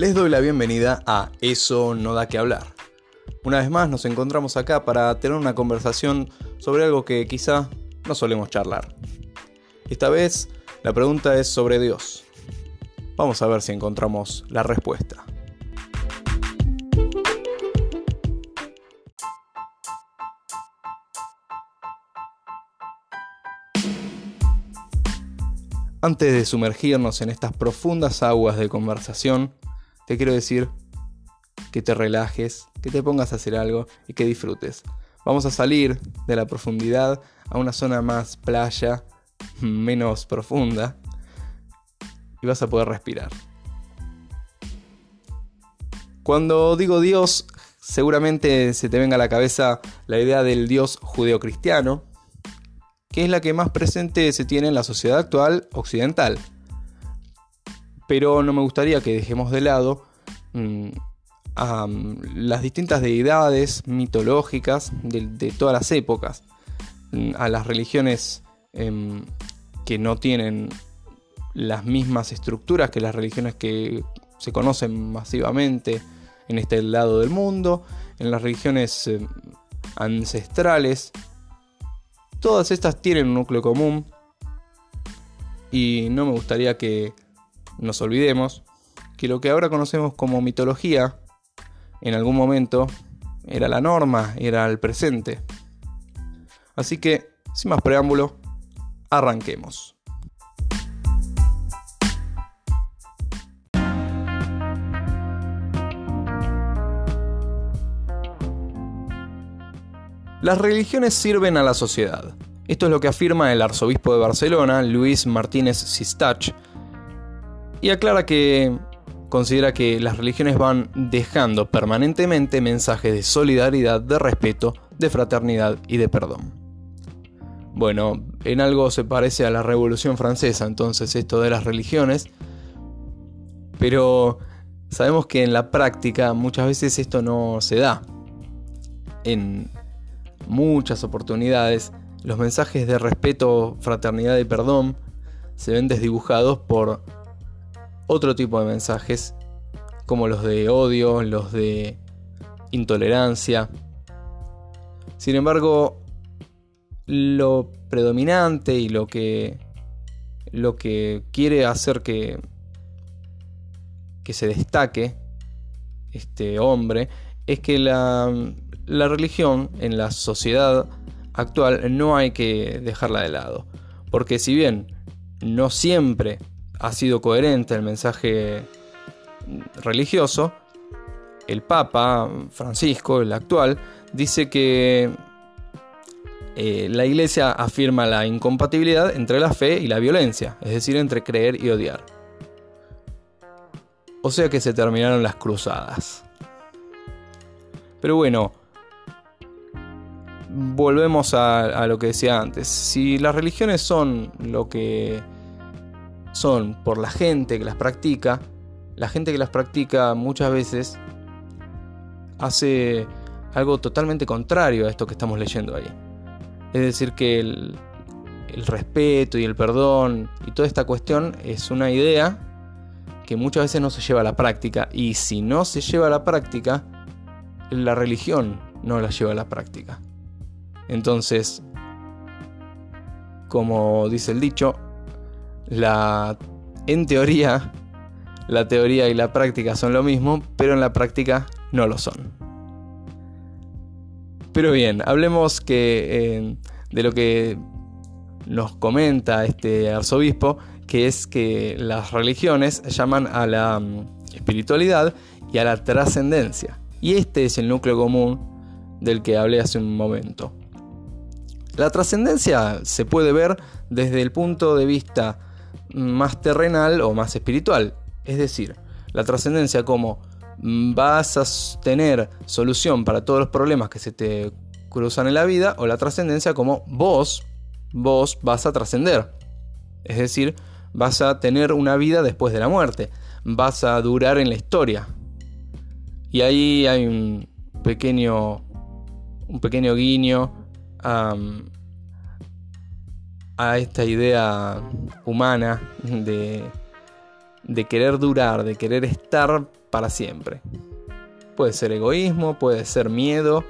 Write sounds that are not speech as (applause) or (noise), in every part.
Les doy la bienvenida a Eso no da que hablar. Una vez más nos encontramos acá para tener una conversación sobre algo que quizá no solemos charlar. Esta vez la pregunta es sobre Dios. Vamos a ver si encontramos la respuesta. Antes de sumergirnos en estas profundas aguas de conversación, te quiero decir que te relajes, que te pongas a hacer algo y que disfrutes. Vamos a salir de la profundidad a una zona más playa, (laughs) menos profunda, y vas a poder respirar. Cuando digo Dios, seguramente se te venga a la cabeza la idea del Dios judeocristiano, que es la que más presente se tiene en la sociedad actual occidental. Pero no me gustaría que dejemos de lado a mm, las distintas deidades mitológicas de, todas las épocas, mm, a las religiones em, que no tienen las mismas estructuras que las religiones que se conocen masivamente en este lado del mundo, en las religiones em, ancestrales Todas estas tienen un núcleo común y no me gustaría que nos olvidemos que lo que ahora conocemos como mitología en algún momento era la norma, era el presente. Así que, sin más preámbulo, arranquemos. Las religiones sirven a la sociedad. Esto es lo que afirma el arzobispo de Barcelona, Luis Martínez Sistach, y aclara que considera que las religiones van dejando permanentemente mensajes de solidaridad, de respeto, de fraternidad y de perdón. Bueno, en algo se parece a la Revolución Francesa, entonces esto de las religiones, pero sabemos que en la práctica muchas veces esto no se da. En, muchas oportunidades, los mensajes de respeto, fraternidad y perdón se ven desdibujados por otro tipo de mensajes, como los de odio, los de intolerancia. Sin embargo, lo predominante y lo que lo que quiere hacer que que se destaque este hombre es que la la religión en la sociedad actual no hay que dejarla de lado. Porque si bien no siempre ha sido coherente el mensaje religioso, el Papa Francisco, el actual, dice que eh, la Iglesia afirma la incompatibilidad entre la fe y la violencia, es decir, entre creer y odiar. O sea que se terminaron las cruzadas. Pero bueno, volvemos a, lo que decía antes. Si las religiones son lo que son por la gente que las practica, la gente que las practica muchas veces hace algo totalmente contrario a esto que estamos leyendo ahí. Es decir, que el, respeto y el perdón y toda esta cuestión es una idea que muchas veces no se lleva a la práctica. Y si no se lleva a la práctica, la religión no la lleva a la práctica. Entonces, como dice el dicho, la, en teoría, la teoría y la práctica son lo mismo, pero en la práctica no lo son. Pero bien, hablemos que, eh, de lo que nos comenta este arzobispo, que es que las religiones llaman a la mm, espiritualidad y a la trascendencia. Y este es el núcleo común del que hablé hace un momento. La trascendencia se puede ver desde el punto de vista más terrenal o más espiritual. Es decir, la trascendencia como vas a tener solución para todos los problemas que se te cruzan en la vida o la trascendencia como vos, vos vas a trascender. Es decir, vas a tener una vida después de la muerte, vas a durar en la historia. Y ahí hay un pequeño un pequeño guiño a esta idea humana de, de querer durar, de querer estar para siempre. Puede ser egoísmo, puede ser miedo,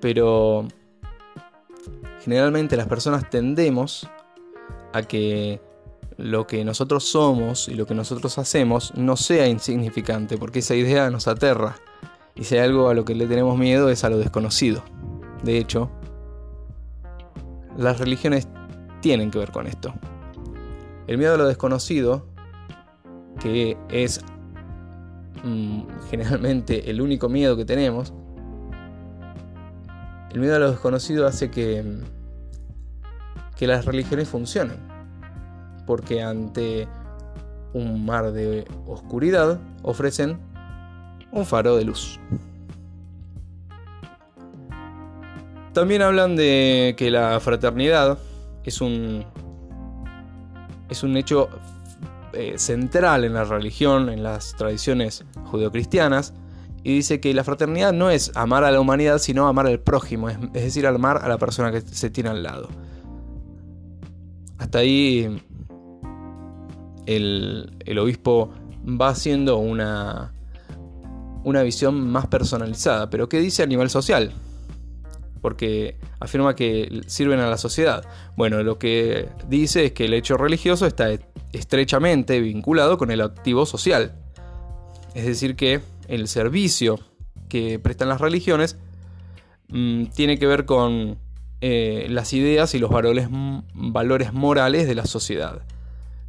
pero generalmente las personas tendemos a que lo que nosotros somos y lo que nosotros hacemos no sea insignificante, porque esa idea nos aterra. Y si hay algo a lo que le tenemos miedo es a lo desconocido. De hecho, las religiones tienen que ver con esto. El miedo a lo desconocido, que es mm, generalmente el único miedo que tenemos, el miedo a lo desconocido hace que, que las religiones funcionen. Porque ante un mar de oscuridad ofrecen un faro de luz. También hablan de que la fraternidad es un, es un hecho eh, central en la religión, en las tradiciones judeocristianas, y dice que la fraternidad no es amar a la humanidad, sino amar al prójimo, es, decir, amar a la persona que se tiene al lado. Hasta ahí el, el obispo va haciendo una, una visión más personalizada, pero ¿qué dice a nivel social? Porque afirma que sirven a la sociedad. Bueno, lo que dice es que el hecho religioso está estrechamente vinculado con el activo social. Es decir, que el servicio que prestan las religiones mm, tiene que ver con eh, las ideas y los valores, valores morales de la sociedad,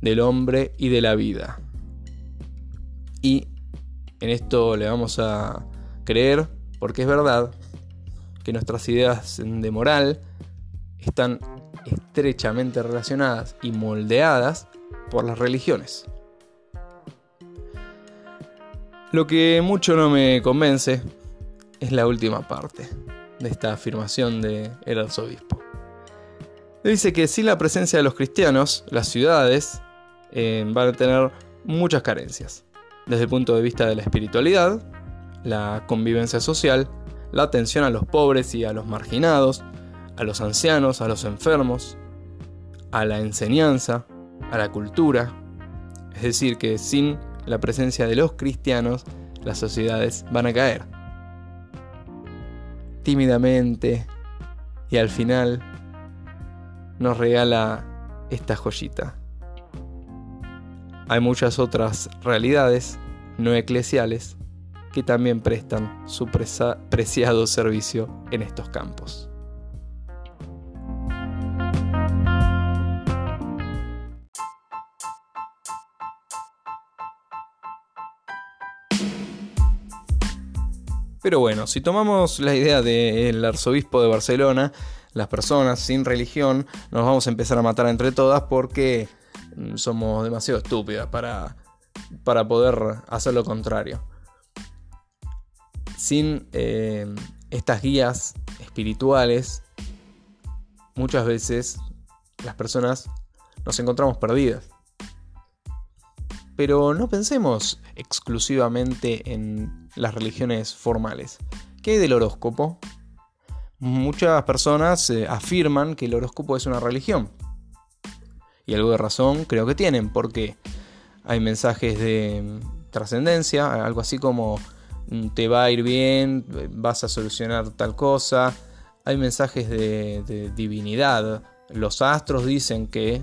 del hombre y de la vida. Y en esto le vamos a creer porque es verdad que nuestras ideas de moral están estrechamente relacionadas y moldeadas por las religiones. Lo que mucho no me convence es la última parte de esta afirmación del el arzobispo. Dice que sin la presencia de los cristianos, las ciudades eh, van a tener muchas carencias, desde el punto de vista de la espiritualidad, la convivencia social, la atención a los pobres y a los marginados, a los ancianos, a los enfermos, a la enseñanza, a la cultura. Es decir, que sin la presencia de los cristianos, las sociedades van a caer. Tímidamente y al final nos regala esta joyita. Hay muchas otras realidades no eclesiales que también prestan su preciado servicio en estos campos. Pero bueno, si tomamos la idea del arzobispo de Barcelona, las personas sin religión nos vamos a empezar a matar entre todas porque mm, somos demasiado estúpidas para, para poder hacer lo contrario sin eh, estas guías espirituales, muchas veces las personas nos encontramos perdidas. Pero no pensemos exclusivamente en las religiones formales. ¿Qué hay del horóscopo? Muchas personas eh, afirman que el horóscopo es una religión. Y algo de razón creo que tienen, porque hay mensajes de trascendencia, algo así como te va a ir bien, vas a solucionar tal cosa. Hay mensajes de, divinidad. Los astros dicen que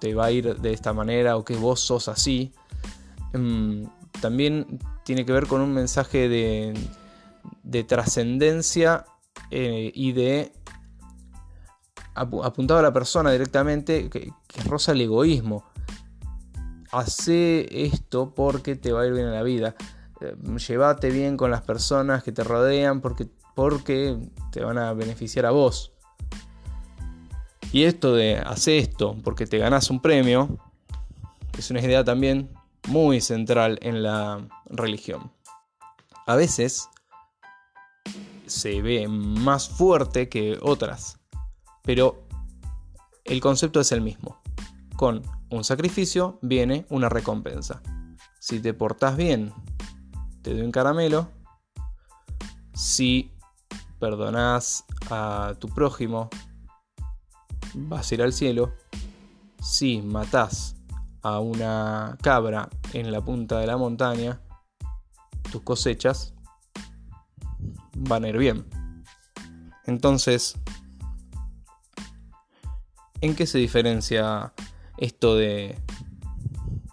te, va a ir de esta manera o que vos sos así. Mm, también tiene que ver con un mensaje de, trascendencia eh, y de apuntado a la persona directamente que, que roza el egoísmo. Hace esto porque te va a ir bien en la vida. Eh, llévate bien con las personas que te rodean porque, porque te van a beneficiar a vos. Y esto de hacer esto porque te ganas un premio es una idea también muy central en la religión. A veces se ve más fuerte que otras, pero el concepto es el mismo. Con un sacrificio viene una recompensa. Si te portás bien te doy un caramelo. Si perdonás a tu prójimo, vas a ir al cielo. Si matás a una cabra en la punta de la montaña, tus cosechas van a ir bien. Entonces, ¿en qué se diferencia esto de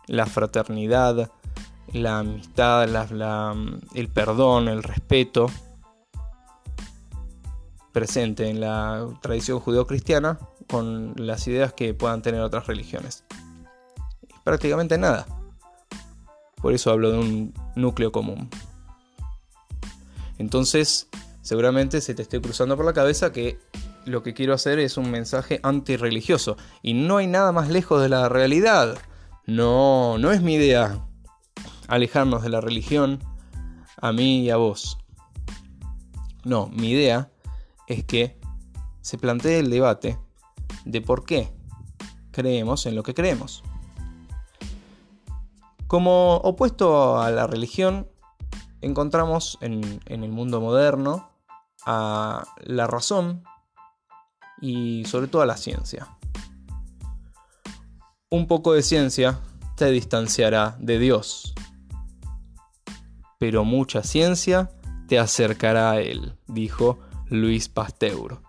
la fraternidad, la amistad, el perdón, el respeto presente en la tradición judeocristiana con las ideas que puedan tener otras religiones? Prácticamente nada. Por eso hablo de un núcleo común. Entonces, seguramente se te esté cruzando por la cabeza que lo que quiero hacer es un mensaje antirreligioso. Y no hay nada más lejos de la realidad. No, no es mi idea alejarnos de la religión a mí y a vos. No, mi idea es que se plantee el debate de por qué creemos en lo que creemos. Como opuesto a la religión, encontramos en, el mundo moderno a la razón y sobre todo a la ciencia. Un poco de ciencia te distanciará de Dios, pero mucha ciencia te acercará a Él, dijo Luis Pasteur.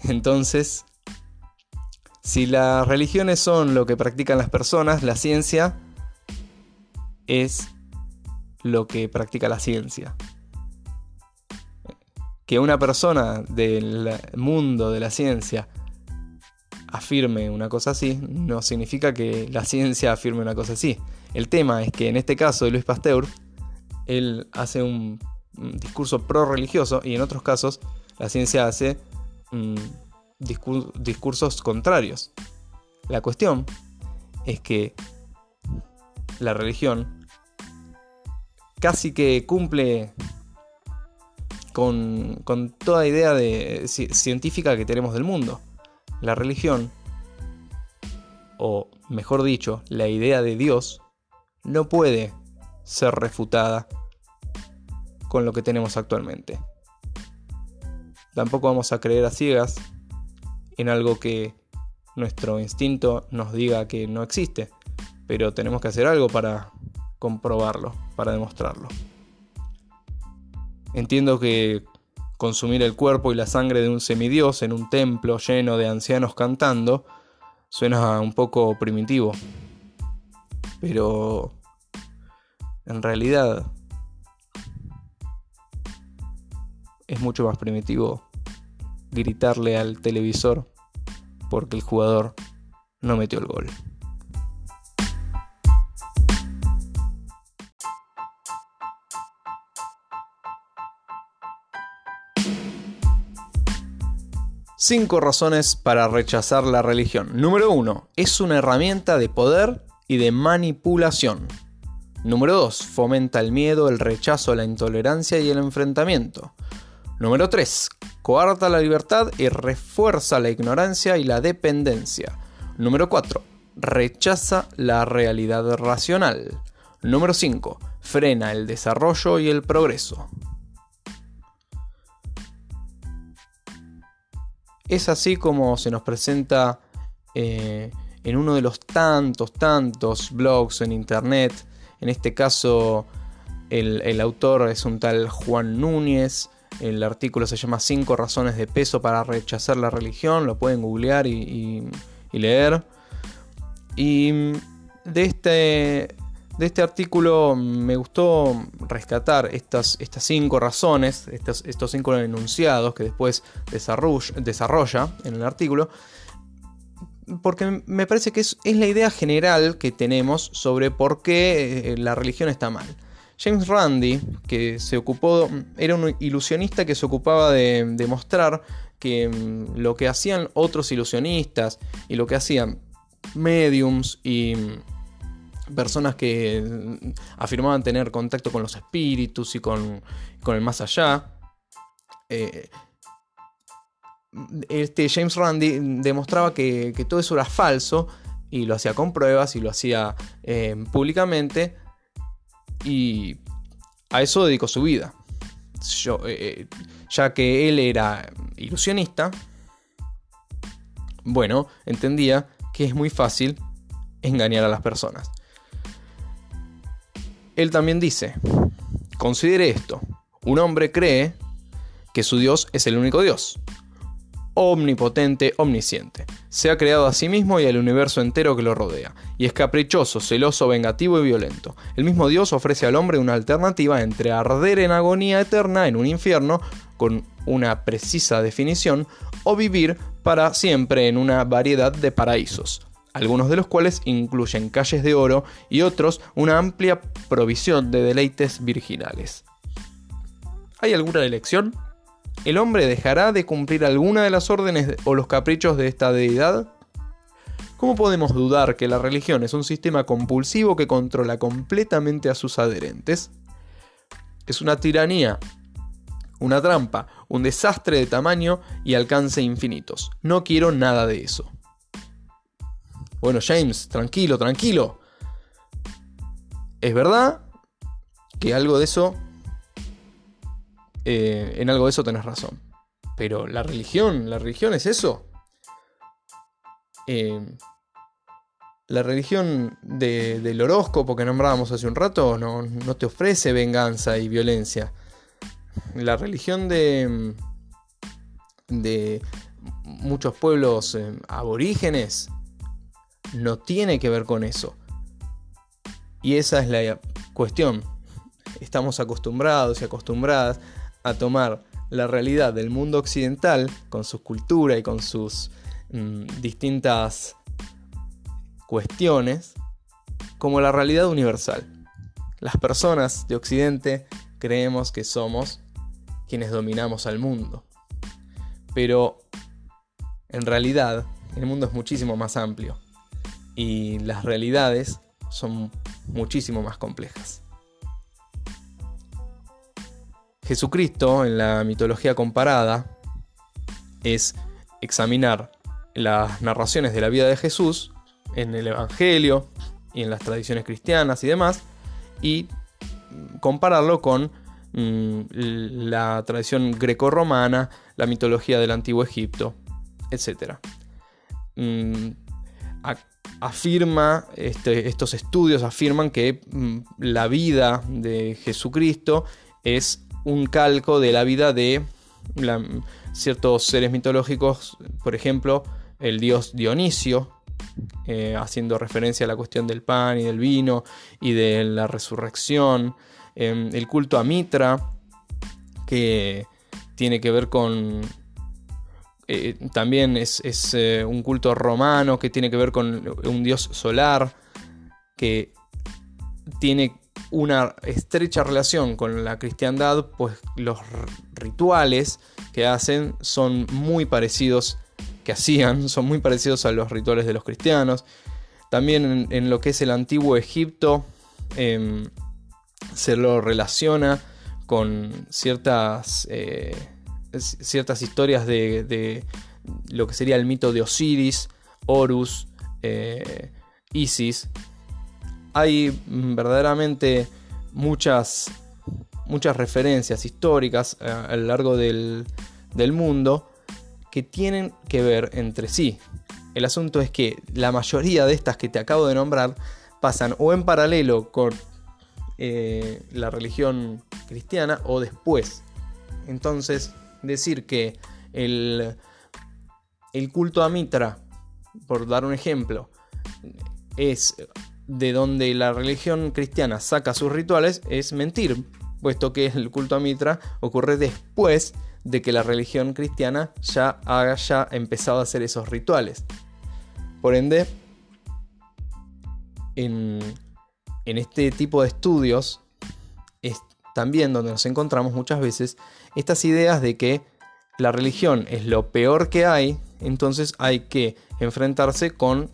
Entonces, si las religiones son lo que practican las personas, la ciencia es lo que practica la ciencia. Que una persona del mundo de la ciencia afirme una cosa así, no significa que la ciencia afirme una cosa así. El tema es que en este caso de Luis Pasteur, él hace un, discurso pro-religioso y en otros casos la ciencia hace mm, discursos contrarios. La cuestión es que la religión casi que cumple con, toda idea de, científica que tenemos del mundo. La religión, o mejor dicho, la idea de Dios, no puede ser refutada con lo que tenemos actualmente. Tampoco vamos a creer a ciegas en algo que nuestro instinto nos diga que no existe, pero tenemos que hacer algo para comprobarlo, para demostrarlo. Entiendo que consumir el cuerpo y la sangre de un semidios en un templo lleno de ancianos cantando suena un poco primitivo. Pero en realidad es mucho más primitivo gritarle al televisor porque el jugador no metió el gol. Cinco razones para rechazar la religión. Número 1. Es una herramienta de poder y de manipulación. Número 2. Fomenta el miedo, el rechazo, la intolerancia y el enfrentamiento. Número 3. Coarta la libertad y refuerza la ignorancia y la dependencia. Número 4. Rechaza la realidad racional. Número 5. Frena el desarrollo y el progreso. Es así como se nos presenta eh, en uno de los tantos, tantos blogs en internet. En este caso, el, autor es un tal Juan Núñez. El artículo se llama 5 razones de peso para rechazar la religión. Lo pueden googlear y leer. Y de este, de este artículo me gustó rescatar estas, estas cinco razones, estos, cinco enunciados que después desarrolla, en el artículo, porque me parece que es, la idea general que tenemos sobre por qué eh, la religión está mal. James Randi, que se ocupó, era un ilusionista que se ocupaba de demostrar que mm, lo que hacían otros ilusionistas y lo que hacían mediums y personas que mm, afirmaban tener contacto con los espíritus y con, el más allá. Eh, este James Randi demostraba que, todo eso era falso y lo hacía con pruebas y lo hacía eh, públicamente y a eso dedicó su vida. Eh, ya que él era ilusionista, bueno, entendía que es muy fácil engañar a las personas. Él también dice, considere esto, un hombre cree que su Dios es el único Dios, omnipotente, omnisciente. Se ha creado a sí mismo y al universo entero que lo rodea, y es caprichoso, celoso, vengativo y violento. El mismo Dios ofrece al hombre una alternativa entre arder en agonía eterna en un infierno, con una precisa definición, o vivir para siempre en una variedad de paraísos, algunos de los cuales incluyen calles de oro y otros una amplia provisión de deleites virginales. ¿Hay alguna elección? ¿El hombre dejará de cumplir alguna de las órdenes o los caprichos de esta deidad? ¿Cómo podemos dudar que la religión es un sistema compulsivo que controla completamente a sus adherentes? Es una tiranía, una trampa, un desastre de tamaño y alcance infinitos. No quiero nada de eso. Bueno, James, tranquilo, tranquilo. Es verdad que algo de eso eh, en algo de eso tenés razón. Pero la religión, la religión es eso. Eh, la religión del horóscopo que nombrábamos hace un rato no, no, te ofrece venganza y violencia. La religión de, de muchos pueblos eh, aborígenes no tiene que ver con eso. Y esa es la cuestión. Estamos acostumbrados y acostumbradas a tomar la realidad del mundo occidental, con su cultura y con sus mm, distintas cuestiones, como la realidad universal. Las personas de Occidente creemos que somos quienes dominamos al mundo. Pero en realidad el mundo es muchísimo más amplio y las realidades son muchísimo más complejas. Jesucristo en la mitología comparada es examinar las narraciones de la vida de Jesús en el Evangelio y en las tradiciones cristianas y demás y compararlo con mm, la tradición grecorromana, la mitología del antiguo Egipto, etc. Mm, afirma, este, estos estudios afirman que mm, la vida de Jesucristo es un calco de la vida de ciertos seres mitológicos, por ejemplo, el dios Dionisio, eh, haciendo referencia a la cuestión del pan y del vino y de la resurrección, em, el culto a Mitra, que tiene que ver con... Eh, también es, eh, un culto romano que tiene que ver con un dios solar, que tiene una estrecha relación con la cristiandad, pues los rituales que hacen son muy parecidos, que hacían, (laughs) son muy parecidos a los rituales de los cristianos. También en, lo que es el antiguo Egipto em, se lo relaciona con ciertas, eh, ciertas historias de, lo que sería el mito de Osiris, Horus, eh, Isis, hay mm, verdaderamente muchas, muchas referencias históricas eh, a, lo largo del, mundo que tienen que ver entre sí. El asunto es que la mayoría de estas que te acabo de nombrar pasan o en paralelo con eh, la religión cristiana o después. Entonces, decir que el, el culto a Mitra, por dar un ejemplo, es de donde la religión cristiana saca sus rituales es mentir, puesto que el culto a Mitra ocurre después de que la religión cristiana ya haya empezado a hacer esos rituales. Por ende, en, este tipo de estudios es también donde nos encontramos muchas veces estas ideas de que la religión es lo peor que hay, entonces hay que enfrentarse con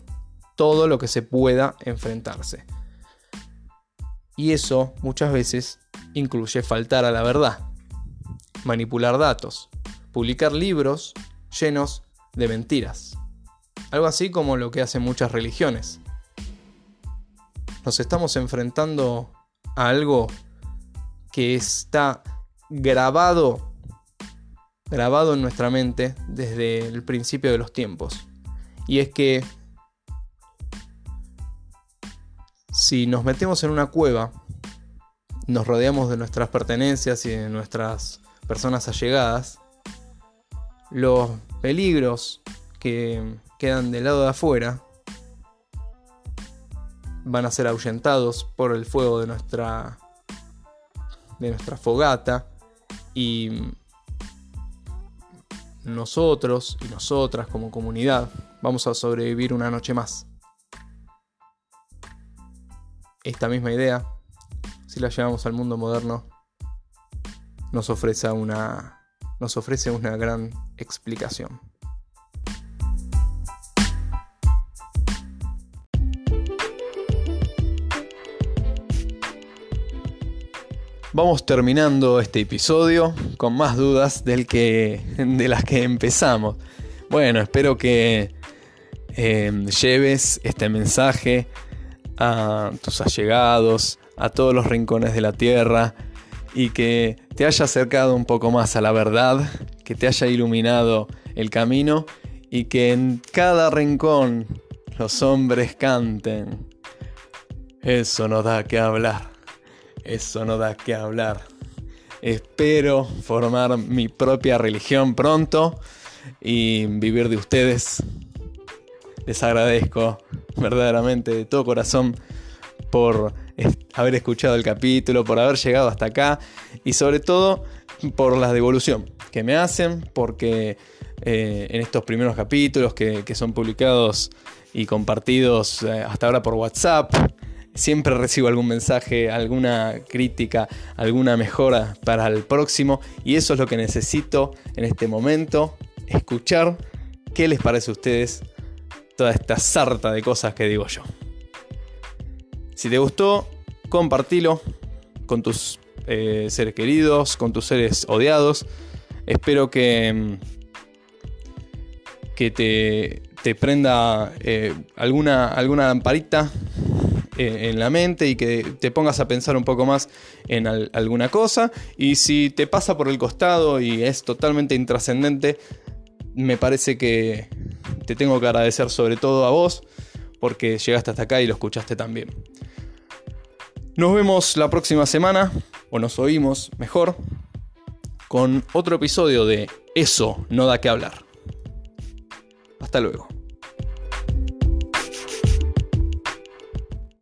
todo lo que se pueda enfrentarse. Y eso muchas veces incluye faltar a la verdad, manipular datos, publicar libros llenos de mentiras. Algo así como lo que hacen muchas religiones. Nos estamos enfrentando a algo que está grabado grabado en nuestra mente desde el principio de los tiempos. Y es que si nos metemos en una cueva, nos rodeamos de nuestras pertenencias y de nuestras personas allegadas, los peligros que quedan del lado de afuera van a ser ahuyentados por el fuego de nuestra de nuestra fogata y nosotros y nosotras como comunidad vamos a sobrevivir una noche más. Esta misma idea, si la llevamos al mundo moderno, nos ofrece una, nos ofrece una gran explicación. Vamos terminando este episodio con más dudas del que, de las que empezamos. Bueno, espero que eh, lleves este mensaje a tus allegados, a todos los rincones de la tierra y que te haya acercado un poco más a la verdad, que te haya iluminado el camino y que en cada rincón los hombres canten. Eso no da que hablar. Eso no da que hablar. Espero formar mi propia religión pronto y vivir de ustedes. Les agradezco (laughs) verdaderamente de todo corazón por haber escuchado el capítulo, por haber llegado hasta acá y sobre todo por la devolución que me hacen, porque eh, en estos primeros capítulos que, son publicados y compartidos eh, hasta ahora por WhatsApp, Siempre recibo algún mensaje, alguna crítica, alguna mejora para el próximo y eso es lo que necesito en este momento, escuchar qué les parece a ustedes toda esta sarta de cosas que digo yo. Si te gustó, compartilo con tus eh, seres queridos, con tus seres odiados. Espero que, mm, que te, prenda eh, alguna, alguna lamparita eh, en la mente y que te pongas a pensar un poco más en alguna cosa. Y si te pasa por el costado y es totalmente intrascendente, me parece que te tengo que agradecer sobre todo a vos porque llegaste hasta acá y lo escuchaste también. Nos vemos la próxima semana, o nos oímos mejor, con otro episodio de Eso no da que hablar. Hasta luego.